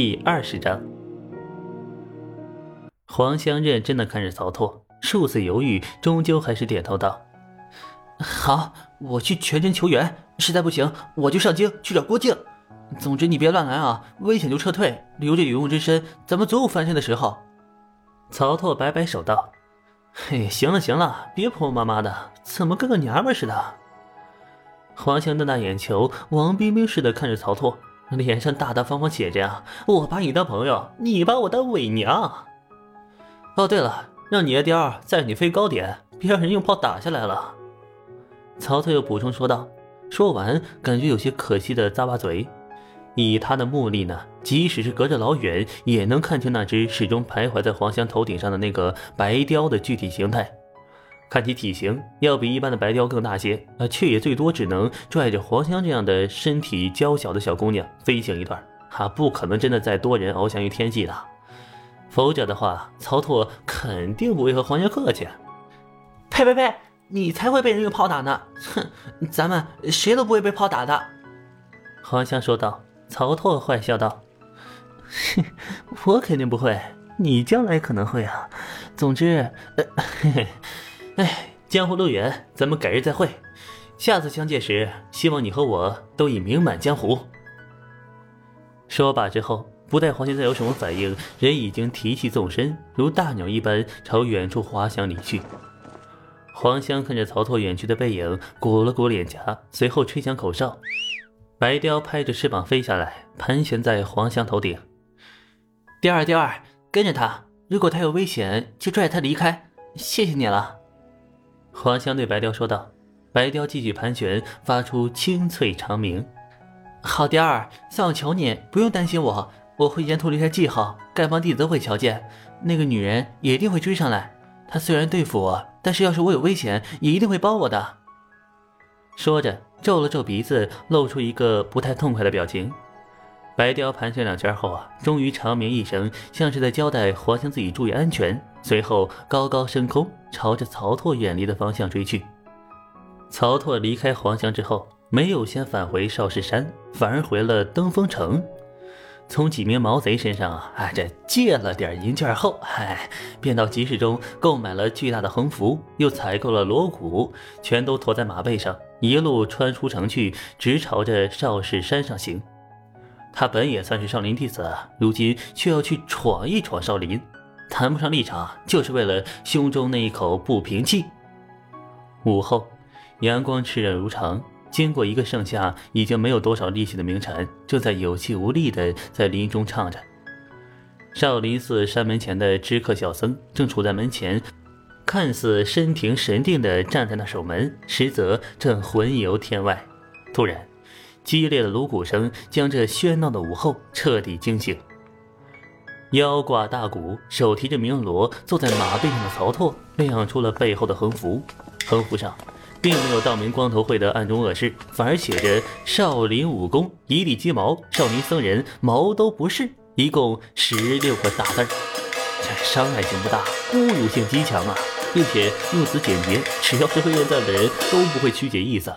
第二十章，黄香认真的看着曹拓，数次犹豫，终究还是点头道：“好，我去全真求援，实在不行，我就上京去找郭靖。总之你别乱来啊，危险就撤退，留着有用之身，咱们总有翻身的时候。”曹拓摆摆手道：“嘿，行了行了，别婆婆妈妈的，怎么跟个娘们似的？”黄香瞪大眼球，王冰冰似的看着曹拓。脸上大大方方写着呀，我把你当朋友，你把我当伪娘。哦，对了，让你的雕载你飞高点，别让人用炮打下来了。曹操又补充说道。说完，感觉有些可惜的咂巴嘴。以他的目力呢，即使是隔着老远，也能看清那只始终徘徊在黄香头顶上的那个白雕的具体形态。看其体型，要比一般的白雕更大些，啊，却也最多只能拽着黄香这样的身体娇小的小姑娘飞行一段，哈，不可能真的再多人翱翔于天际的。否则的话，曹拓肯定不会和黄香客气。呸呸呸！你才会被人用炮打呢！哼，咱们谁都不会被炮打的。黄香说道。曹拓坏笑道：“哼，我肯定不会，你将来可能会啊。总之，嘿嘿。”哎，江湖路远，咱们改日再会。下次相见时，希望你和我都已名满江湖。说罢之后，不待黄香再有什么反应，人已经提气纵身，如大鸟一般朝远处滑翔离去。黄香看着曹拓远去的背影，鼓了鼓脸颊，随后吹响口哨。白雕拍着翅膀飞下来，盘旋在黄香头顶。雕儿，雕儿，跟着他，如果他有危险，就拽他离开。谢谢你了。花香对白雕说道：“白雕继续盘旋，发出清脆长鸣。好雕儿，算我求你，不用担心我，我会沿途留下记号，丐帮弟子都会瞧见。那个女人也一定会追上来。她虽然对付我，但是要是我有危险，也一定会帮我的。”说着，皱了皱鼻子，露出一个不太痛快的表情。白雕盘旋两圈后啊，终于长鸣一声，像是在交代黄香自己注意安全。随后高高升空，朝着曹拓远离的方向追去。曹拓离开黄香之后，没有先返回少室山，反而回了登封城，从几名毛贼身上啊，这借了点银券后，哎，便到集市中购买了巨大的横幅，又采购了锣鼓，全都驮在马背上，一路穿出城去，直朝着少室山上行。他本也算是少林弟子，如今却要去闯一闯少林。谈不上立场，就是为了胸中那一口不平气。午后，阳光炽热如常。经过一个盛夏已经没有多少力气的鸣蝉，正在有气无力的在林中唱着。少林寺山门前的知客小僧正处在门前，看似身停神定的站在那守门，实则正魂游天外。突然，激烈的锣鼓声将这喧闹的午后彻底惊醒。腰挂大鼓，手提着鸣锣，坐在马背上的曹拓亮出了背后的横幅。横幅上并没有道明光头会的暗中恶事，反而写着“少林武功一地鸡毛，少林僧人毛都不是”，一共十六个大字儿。这伤害性不大，侮辱性极强啊！并且用词简洁，只要是会认字的人都不会曲解意思。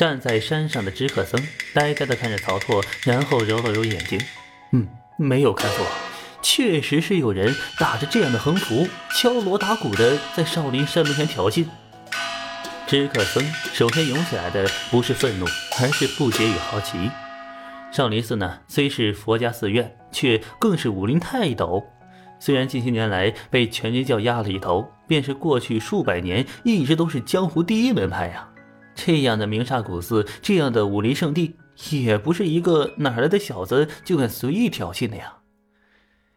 站在山上的知客僧呆呆地看着曹拓，然后揉了揉眼睛，嗯。没有看错，确实是有人打着这样的横幅，敲锣打鼓的在少林山门前挑衅。知客僧首先涌起来的不是愤怒，而是不解与好奇。少林寺呢，虽是佛家寺院，却更是武林泰斗。虽然近些年来被全真教压了一头，便是过去数百年一直都是江湖第一门派呀。这样的名刹古寺，这样的武林圣地。也不是一个哪来的小子就敢随意挑衅的呀！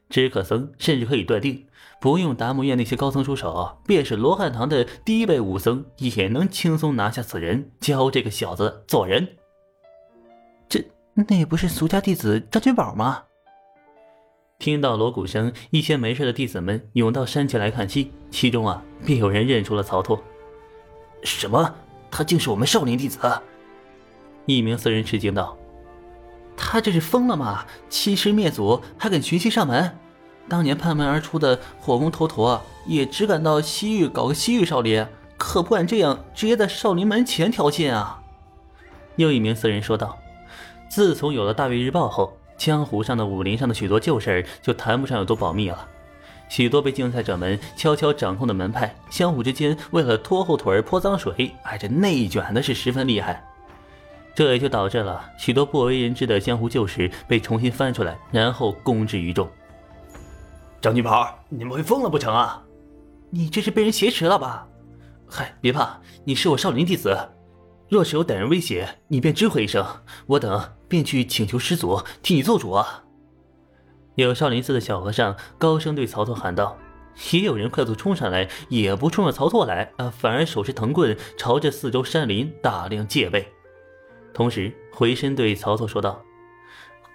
知客僧甚至可以断定，不用达摩院那些高僧出手，便是罗汉堂的低辈武僧也能轻松拿下此人，教这个小子做人。这那不是俗家弟子张君宝吗？听到锣鼓声，一些没事的弟子们涌到山前来看戏，其中啊，便有人认出了曹拓。什么？他竟是我们少林弟子？一名僧人吃惊道：“他这是疯了吗？欺师灭祖，还敢寻衅上门？当年叛门而出的火攻头陀，也只敢到西域搞个西域少林，可不敢这样直接在少林门前挑衅啊！”又一名僧人说道：“自从有了大魏日报后，江湖上的、武林上的许多旧事就谈不上有多保密了。许多被竞赛者们悄悄掌控的门派，相互之间为了拖后腿、泼脏水，挨着内卷的是十分厉害。这也就导致了许多不为人知的江湖旧事被重新翻出来，然后公之于众。张金宝，你们会疯了不成啊？你这是被人挟持了吧？嗨，别怕，你是我少林弟子，若是有歹人威胁，你便知会一声，我等便去请求师祖替你做主啊。有少林寺的小和尚高声对曹操喊道，也有人快速冲上来，也不冲着曹操来，啊，反而手持藤棍，朝着四周山林大量戒备，同时回身对曹操说道：“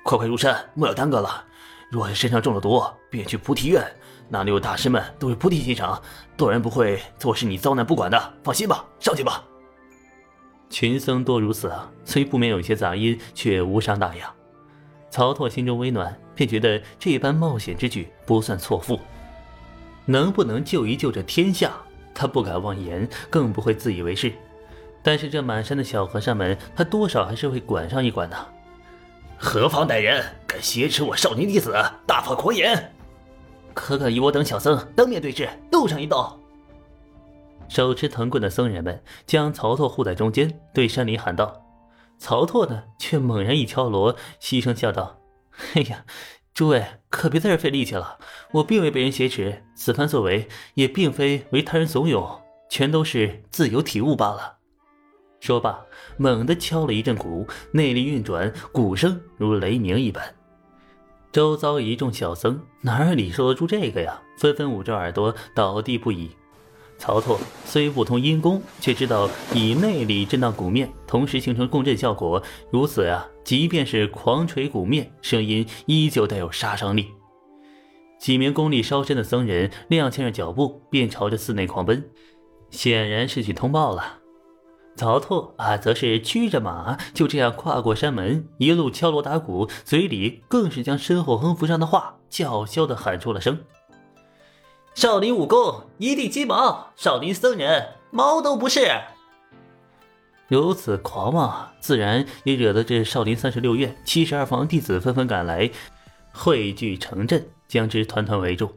快快入山，莫要耽搁了。若是身上中了毒，便去菩提院，那里有大师们都是菩提心肠，断然不会坐视你遭难不管的。放心吧，上去吧。”群僧多如此啊，虽不免有些杂音，却无伤大雅。曹操心中微暖，便觉得这般冒险之举不算错付。能不能救一救这天下，他不敢妄言，更不会自以为是。但是这满山的小和尚们，他多少还是会管上一管的。何方歹人，敢挟持我少林弟子，大放狂言？可敢与我等小僧当面对质，斗上一斗？手持藤棍的僧人们将曹操护在中间，对山林喊道。曹拓呢，却猛然一敲锣，细声笑道：“ 哎呀，诸位可别在这费力气了，我并未被人挟持，此番作为也并非为他人怂恿，全都是自由体悟罢了。”说罢，猛地敲了一阵鼓，内力运转，鼓声如雷鸣一般。周遭一众小僧哪里受得住这个呀？纷纷捂着耳朵，倒地不已。曹拓虽不通阴功，却知道以内力震荡鼓面，同时形成共振效果。如此呀，即便是狂锤鼓面，声音依旧带有杀伤力。几名功力稍深的僧人踉跄着脚步，便朝着寺内狂奔，显然是去通报了。曹拓啊，则是驱着马，就这样跨过山门，一路敲锣打鼓，嘴里更是将身后横幅上的话叫嚣的喊出了声。少林武功一地鸡毛，少林僧人毛都不是。如此狂妄，自然也惹得这少林三十六院七十二房弟子纷纷赶来，汇聚城镇，将之团团围住。